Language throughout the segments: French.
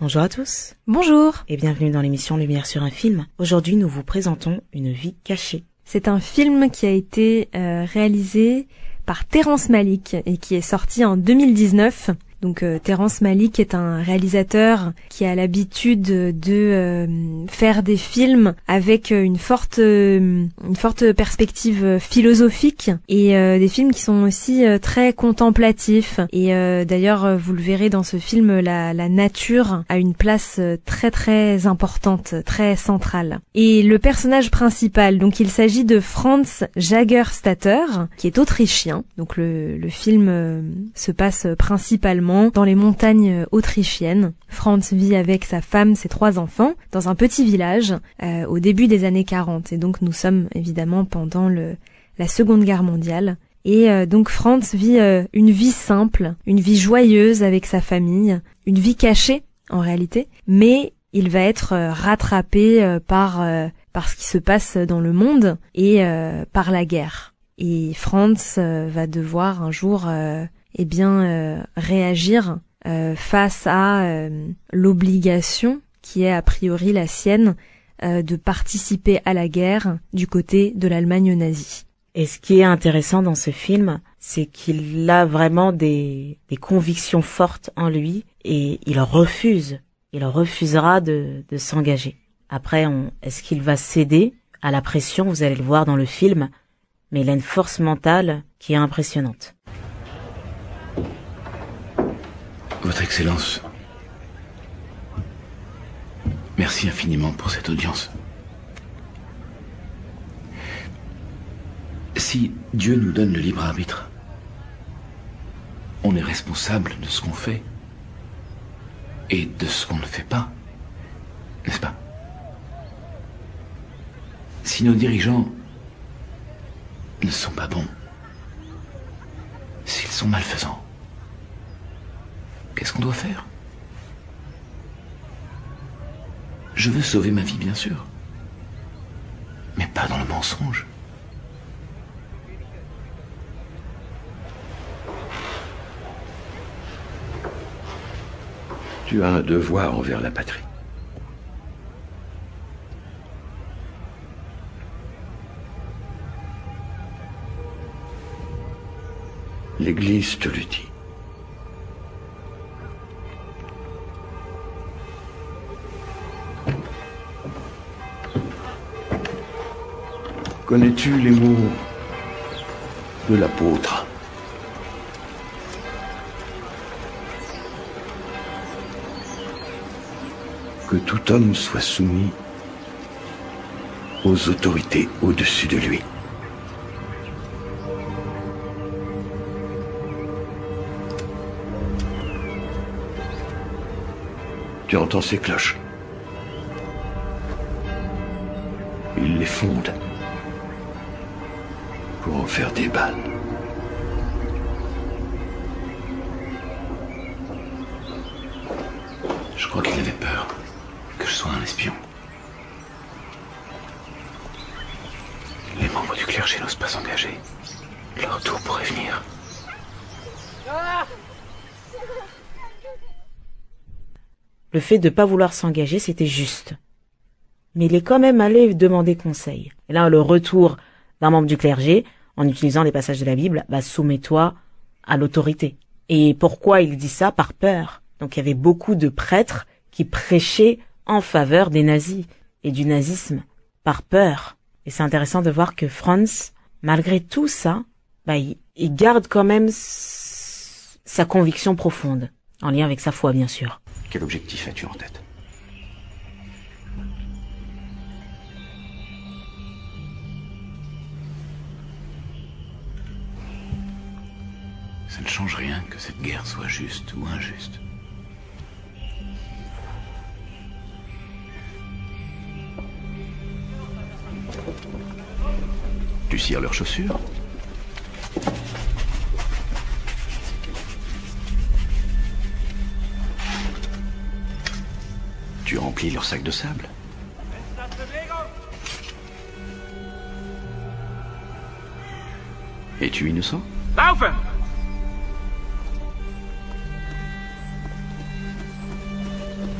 Bonjour à tous Bonjour et bienvenue dans l'émission Lumière sur un film. Aujourd'hui, nous vous présentons Une vie cachée. C'est un film qui a été euh, réalisé par Terrence Malick et qui est sorti en 2019. Donc euh, Terrence Malick est un réalisateur qui a l'habitude de euh, faire des films avec une forte euh, une forte perspective philosophique et euh, des films qui sont aussi euh, très contemplatifs et d'ailleurs vous le verrez dans ce film la, la nature a une place très très importante, très centrale. Et le personnage principal, donc il s'agit de Franz Jagerstatter qui est autrichien. Donc le, le film se passe principalement dans les montagnes autrichiennes. Franz vit avec sa femme, ses trois enfants, dans un petit village euh, au début des années 40. Et donc nous sommes évidemment pendant le, la Seconde Guerre mondiale. Et euh, donc Franz vit euh, une vie simple, une vie joyeuse avec sa famille, une vie cachée en réalité, mais il va être rattrapé par par ce qui se passe dans le monde et par la guerre. Et Franz va devoir un jour eh bien euh, réagir euh, face à euh, l'obligation qui est a priori la sienne de participer à la guerre du côté de l'Allemagne nazie. Et ce qui est intéressant dans ce film, c'est qu'il a vraiment des, des, convictions fortes en lui et il refuse, il refusera de, de s'engager. Après, est-ce qu'il va céder à la pression? Vous allez le voir dans le film, mais il a une force mentale qui est impressionnante. Votre Excellence, merci infiniment pour cette audience. Si Dieu nous donne le libre arbitre, on est responsable de ce qu'on fait et de ce qu'on ne fait pas, n'est-ce pas? Si nos dirigeants ne sont pas bons, s'ils sont malfaisants, Qu'est-ce qu'on doit faire? Je veux sauver ma vie, bien sûr. Mais pas dans le mensonge. Tu as un devoir envers la patrie. L'Église te le dit. Connais-tu les mots de l'apôtre? Que tout homme soit soumis aux autorités au-dessus de lui. Tu entends ces cloches? Il les fonde pour en faire des balles. Je crois qu'il avait peur que je sois un espion. Les membres du clergé n'osent pas s'engager. Leur tour pourrait venir. Le fait de ne pas vouloir s'engager, c'était juste. Mais il est quand même allé demander conseil. Et là, le retour d'un membre du clergé, en utilisant les passages de la Bible, bah, soumets-toi à l'autorité. Et pourquoi il dit ça? Par peur. Donc il y avait beaucoup de prêtres qui prêchaient en faveur des nazis et du nazisme, par peur. Et c'est intéressant de voir que Franz, malgré tout ça, bah, il, il garde quand même sa conviction profonde, en lien avec sa foi bien sûr. Quel objectif as-tu en tête? Ça ne change rien que cette guerre soit juste ou injuste. Tu cires leurs chaussures Tu remplis leur sac de sable Es-tu innocent Laufen!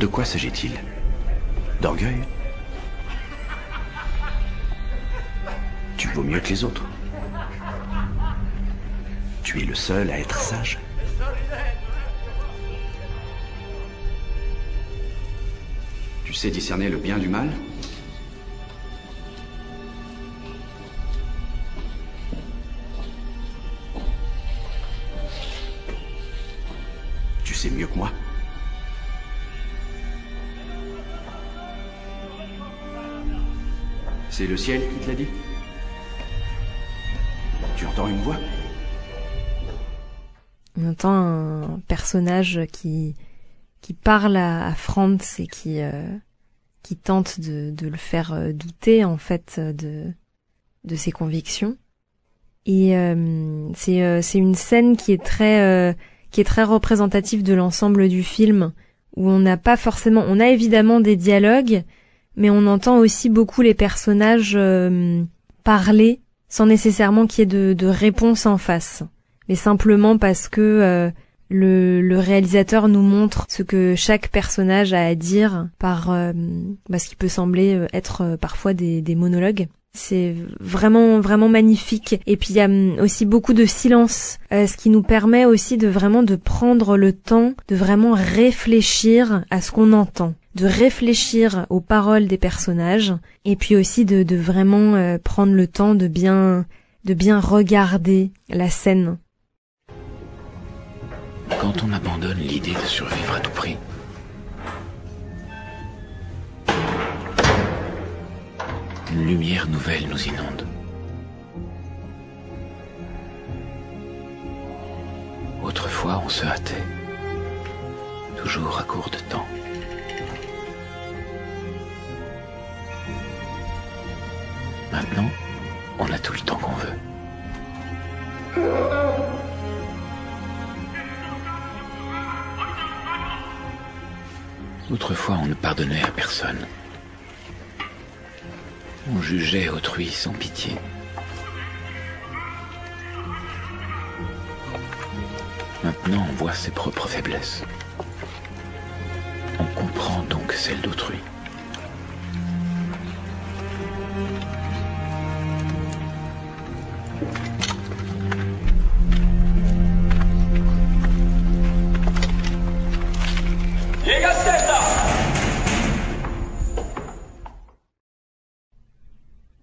De quoi s'agit-il D'orgueil Tu vaux mieux que les autres. Tu es le seul à être sage. Tu sais discerner le bien du mal Tu sais mieux que moi C'est le ciel qui te l'a dit Tu entends une voix On entend un personnage qui qui parle à, Franz et qui euh, qui tente de, de le faire euh, douter en fait de de ses convictions. Et euh, c'est c'est une scène qui est très qui est très représentative de l'ensemble du film où on n'a pas forcément on a évidemment des dialogues mais on entend aussi beaucoup les personnages euh, parler sans nécessairement qu'il y ait de, de réponse en face mais simplement parce que euh, le, réalisateur nous montre ce que chaque personnage a à dire par euh, bah, ce qui peut sembler être parfois des monologues. C'est vraiment vraiment magnifique. Et puis il y a hum, aussi beaucoup de silence euh, ce qui nous permet aussi de vraiment de prendre le temps de vraiment réfléchir à ce qu'on entend de réfléchir aux paroles des personnages et puis aussi de, vraiment euh, prendre le temps de bien de bien regarder la scène. Quand on abandonne l'idée de survivre à tout prix, une lumière nouvelle nous inonde. Autrefois, on se hâtait, toujours à court de temps. Maintenant, on a tout le temps qu'on veut. Autrefois, on ne pardonnait à personne. On jugeait autrui sans pitié. Maintenant, on voit ses propres faiblesses. On comprend donc celles d'autrui.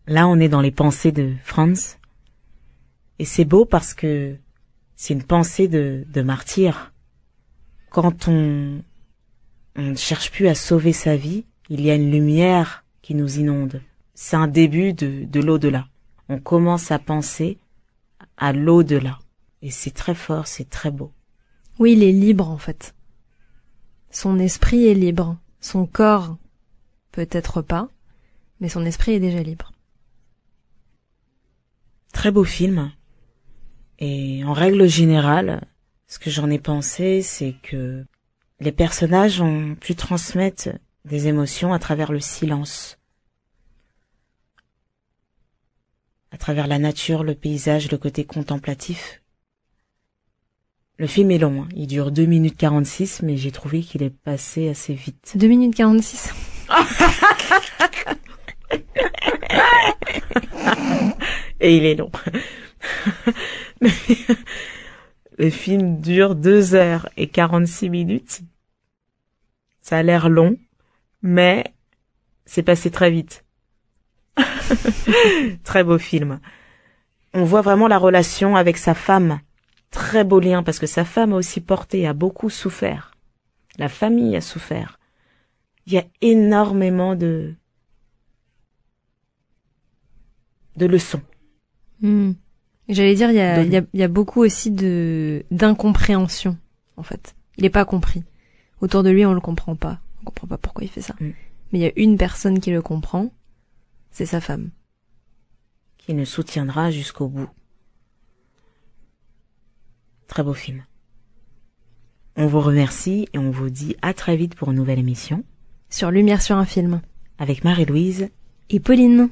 Là, on est dans les pensées de Franz. Et c'est beau parce que c'est une pensée de, martyr. Quand on, on ne cherche plus à sauver sa vie, il y a une lumière qui nous inonde. C'est un début de, de l'au-delà. On commence à penser à l'au-delà. Et c'est très fort, c'est très beau. Oui, il est libre en fait. Son esprit est libre. Son corps peut-être pas, mais son esprit est déjà libre. Très beau film. Et en règle générale, ce que j'en ai pensé, c'est que les personnages ont pu transmettre des émotions à travers le silence. À travers la nature, le paysage, le côté contemplatif. Le film est long, hein. il dure 2 minutes 46, mais j'ai trouvé qu'il est passé assez vite. 2 minutes 46. Et il est long. le film dure 2 heures et 46 minutes. Ça a l'air long, mais c'est passé très vite. Très beau film. On voit vraiment la relation avec sa femme. Très beau lien parce que sa femme a aussi porté, a beaucoup souffert. La famille a souffert. Il y a énormément de de leçons. Hmm. J'allais dire, il y a, y, a, il y a beaucoup aussi de d'incompréhension, en fait. Il est pas compris. Autour de lui, on le comprend pas. On comprend pas pourquoi il fait ça. Mm. Mais il y a une personne qui le comprend, c'est sa femme. qui nous soutiendra jusqu'au bout. Très beau film. On vous remercie et on vous dit à très vite pour une nouvelle émission Sur Lumière sur un film. avec Marie-Louise Et Pauline.